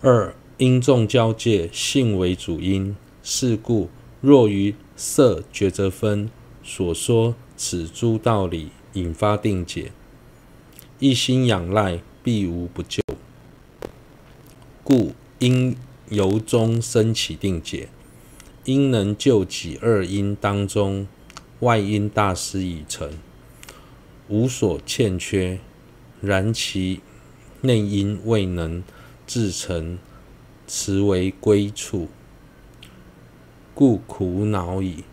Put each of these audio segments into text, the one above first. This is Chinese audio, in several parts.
二因众交界，性为主因，是故若于色抉择分所说此诸道理引发定解，一心仰赖，必无不救。故应由衷生起定解，应能救己二因当中外因大师已成，无所欠缺，然其内因未能自成，此为归处。故苦恼矣。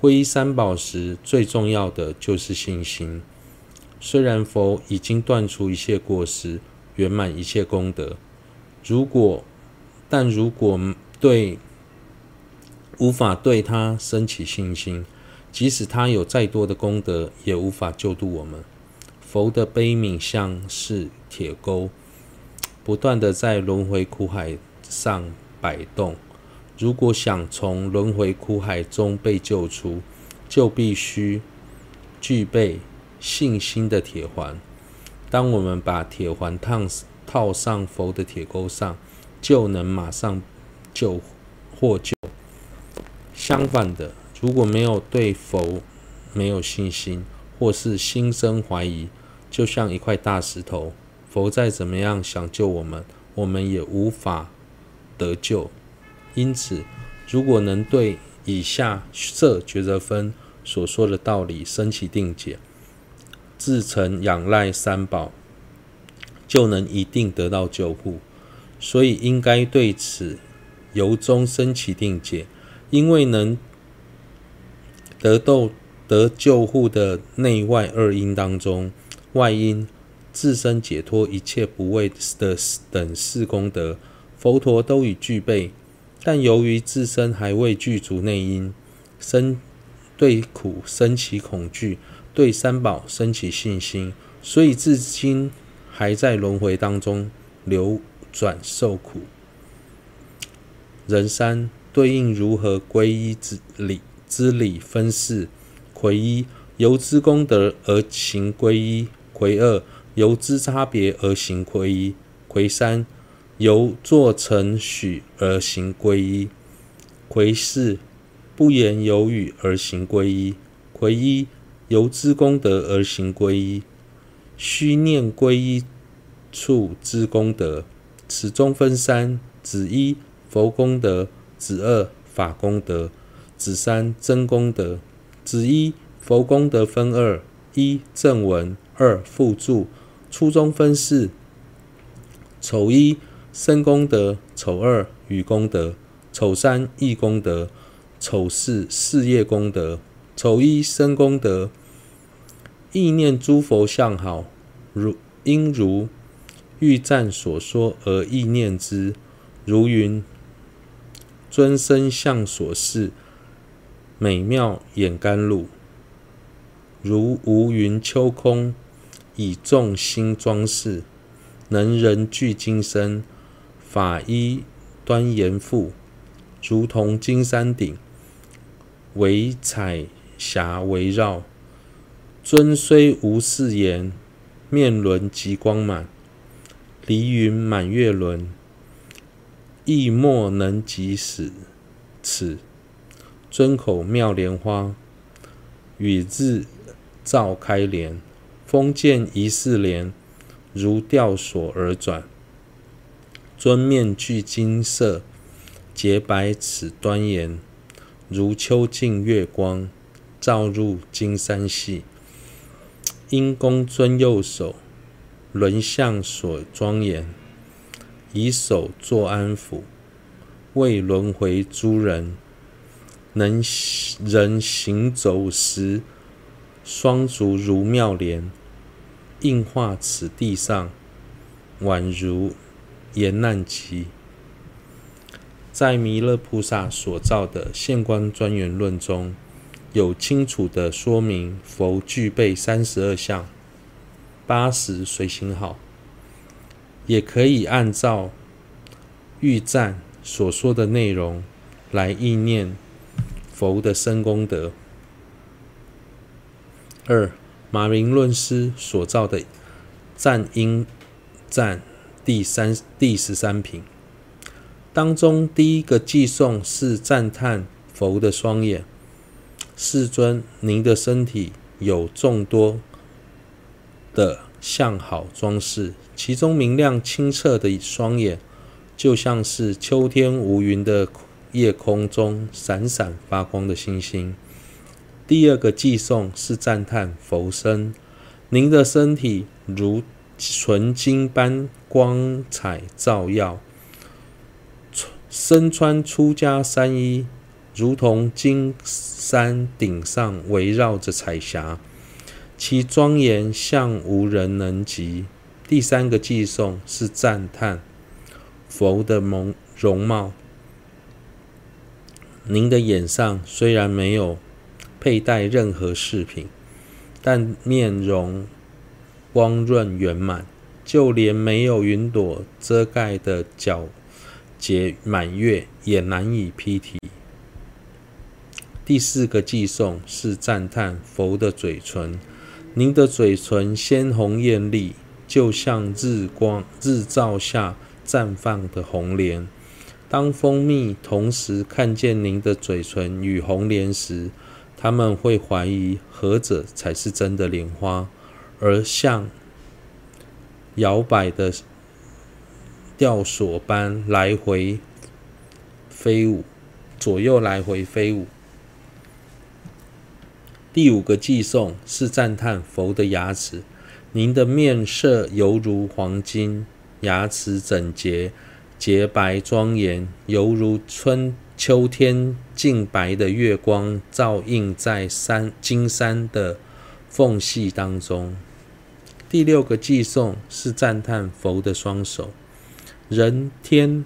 皈依三宝时，最重要的就是信心。虽然佛已经断除一切过失，圆满一切功德，如果，但如果对无法对他升起信心，即使他有再多的功德，也无法救度我们。佛的悲悯像是铁钩，不断的在轮回苦海上摆动。如果想从轮回苦海中被救出，就必须具备信心的铁环。当我们把铁环烫套上佛的铁钩上，就能马上救获救。相反的，如果没有对佛没有信心，或是心生怀疑，就像一块大石头，佛再怎么样想救我们，我们也无法得救。因此，如果能对以下色抉择分所说的道理生起定解，自诚仰赖三宝，就能一定得到救护。所以，应该对此由衷生起定解，因为能得到得救护的内外二因当中，外因自身解脱一切不畏的等四功德，佛陀都已具备。但由于自身还未具足内因，生对苦生起恐惧，对三宝生起信心，所以至今还在轮回当中流转受苦。人三对应如何皈依之理之理分四：魁一由之功德而行皈依；魁二由之差别而行皈依；魁三。由作承许而行皈依，魁四不言有语而行皈依，魁一由之功德而行皈一，须念皈一处之功德。此中分三：子一佛功德，子二法功德，子三真功德。子一佛功德分二：一正文，二附注。初中分四：丑一。身功德，丑二与功德，丑三义功德，丑四事业功德。丑一身功德，意念诸佛相好，如应如欲赞所说而意念之，如云尊身相所示，美妙眼甘露，如无云秋空，以众星装饰，能人具金身。法衣端严复，如同金山顶，为彩霞围绕。尊虽无饰颜，面轮极光满，离云满月轮，亦莫能及此。此尊口妙莲花，与日照开莲，风见疑是莲，如吊索而转。尊面具金色，洁白齿端严，如秋尽月光，照入金山系。因公尊右手，轮相所庄严，以手作安抚，为轮回诸人，能人行走时，双足如妙莲，应化此地上，宛如。严难集，在弥勒菩萨所造的《现观庄严论》中有清楚的说明，佛具备三十二相，八十随行好，也可以按照欲赞所说的内容来意念佛的身功德。二马明论师所造的赞音赞。第三第十三品当中，第一个寄颂是赞叹佛的双眼。世尊，您的身体有众多的相好装饰，其中明亮清澈的双眼，就像是秋天无云的夜空中闪闪发光的星星。第二个寄颂是赞叹佛身，您的身体如纯金般光彩照耀，身穿出家三衣。如同金山顶上围绕着彩霞，其庄严像无人能及。第三个寄颂是赞叹佛的蒙容貌。您的眼上虽然没有佩戴任何饰品，但面容光润圆满，就连没有云朵遮盖的皎洁满月也难以批题。第四个寄送是赞叹佛的嘴唇，您的嘴唇鲜红艳丽，就像日光日照下绽放的红莲。当蜂蜜同时看见您的嘴唇与红莲时，他们会怀疑何者才是真的莲花，而像摇摆的吊索般来回飞舞，左右来回飞舞。第五个寄颂是赞叹佛的牙齿，您的面色犹如黄金，牙齿整洁、洁白庄严，犹如春秋天净白的月光，照映在山金山的缝隙当中。第六个寄颂是赞叹佛的双手，人天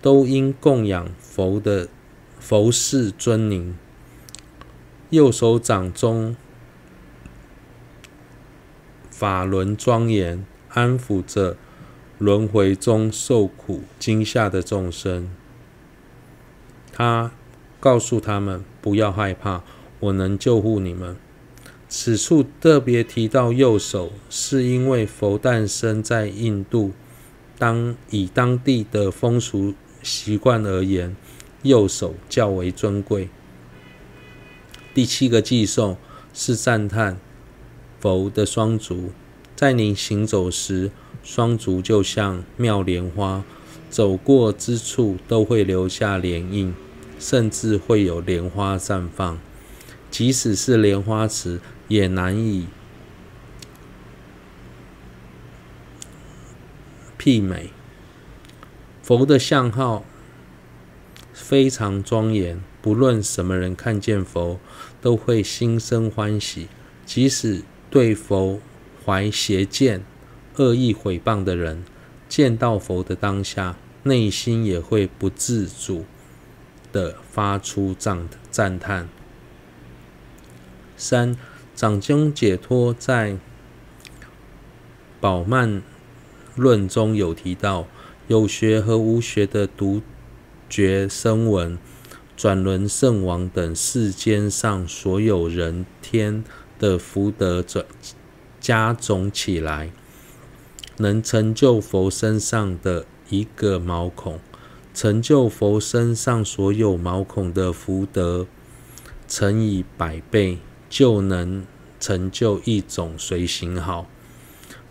都应供养佛的佛事尊宁。右手掌中法轮庄严，安抚着轮回中受苦惊吓的众生。他告诉他们不要害怕，我能救护你们。此处特别提到右手，是因为佛诞生在印度，当以当地的风俗习惯而言，右手较为尊贵。第七个寄颂是赞叹佛的双足，在您行走时，双足就像妙莲花，走过之处都会留下莲印，甚至会有莲花绽放。即使是莲花池，也难以媲美。佛的相好非常庄严。不论什么人看见佛，都会心生欢喜；即使对佛怀邪见、恶意毁谤的人，见到佛的当下，内心也会不自主的发出赞赞叹。三掌经解脱在宝曼论中有提到，有学和无学的独觉声闻。转轮圣王等世间上所有人天的福德转加总起来，能成就佛身上的一个毛孔，成就佛身上所有毛孔的福德乘以百倍，就能成就一种随行好；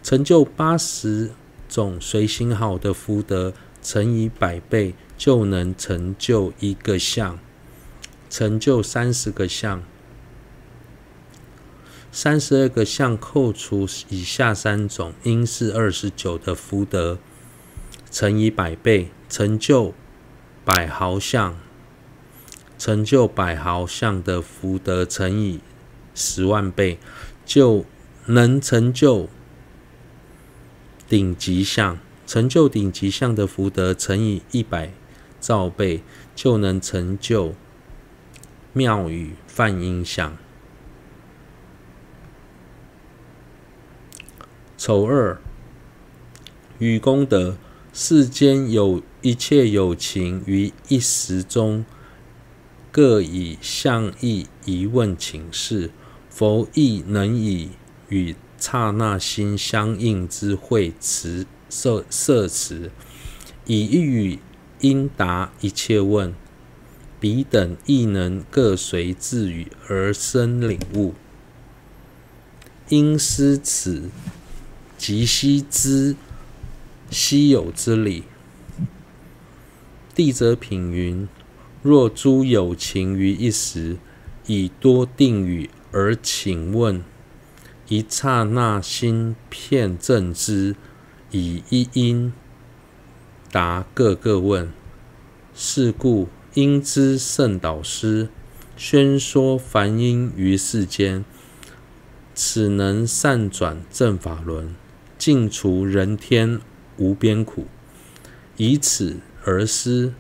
成就八十种随行好的福德乘以百倍。就能成就一个相，成就三十个相，三十二个相扣除以下三种，应是二十九的福德，乘以百倍，成就百毫相，成就百毫相的福德乘以十万倍，就能成就顶级相，成就顶级相的福德乘以一百。兆倍就能成就妙语梵音相。丑二与功德，世间有一切有情于一时中，各以相意疑问请示，佛亦能以与刹那心相应之慧慈设设词，以一语应答一切问，彼等亦能各随自语而生领悟。因思此，即悉知稀有之理。地则品云：若诸有情于一时，以多定语而请问，一刹那心遍证之，以一应答各个问。是故应知圣导师宣说梵音于世间。此能善转正法轮，尽除人天无边苦。以此而思，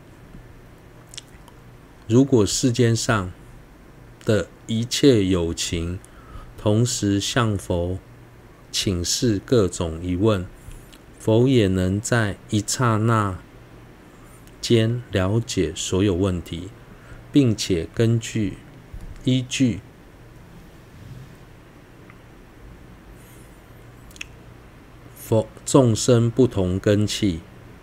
如果世间上的一切有情，同时向佛请示各种疑问，佛也能在一刹那间了解所有问题，并且根据依据。众生不同根器，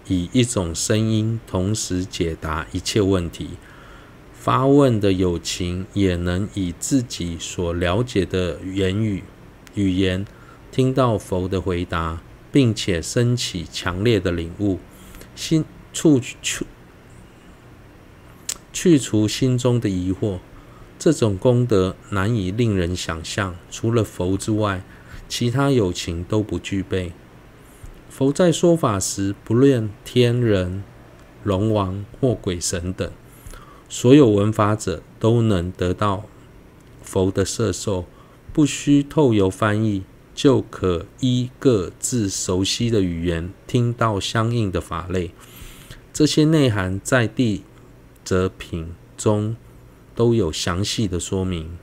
以一种声音同时解答一切问题。发问的有情也能以自己所了解的言语语言，听到佛的回答，并且升起强烈的领悟，心处去去除心中的疑惑。这种功德难以令人想象，除了佛之外，其他有情都不具备。佛在说法时，不论天人、龙王或鬼神等，所有闻法者都能得到佛的摄受，不需透由翻译，就可依各自熟悉的语言听到相应的法类。这些内涵在地则品中都有详细的说明。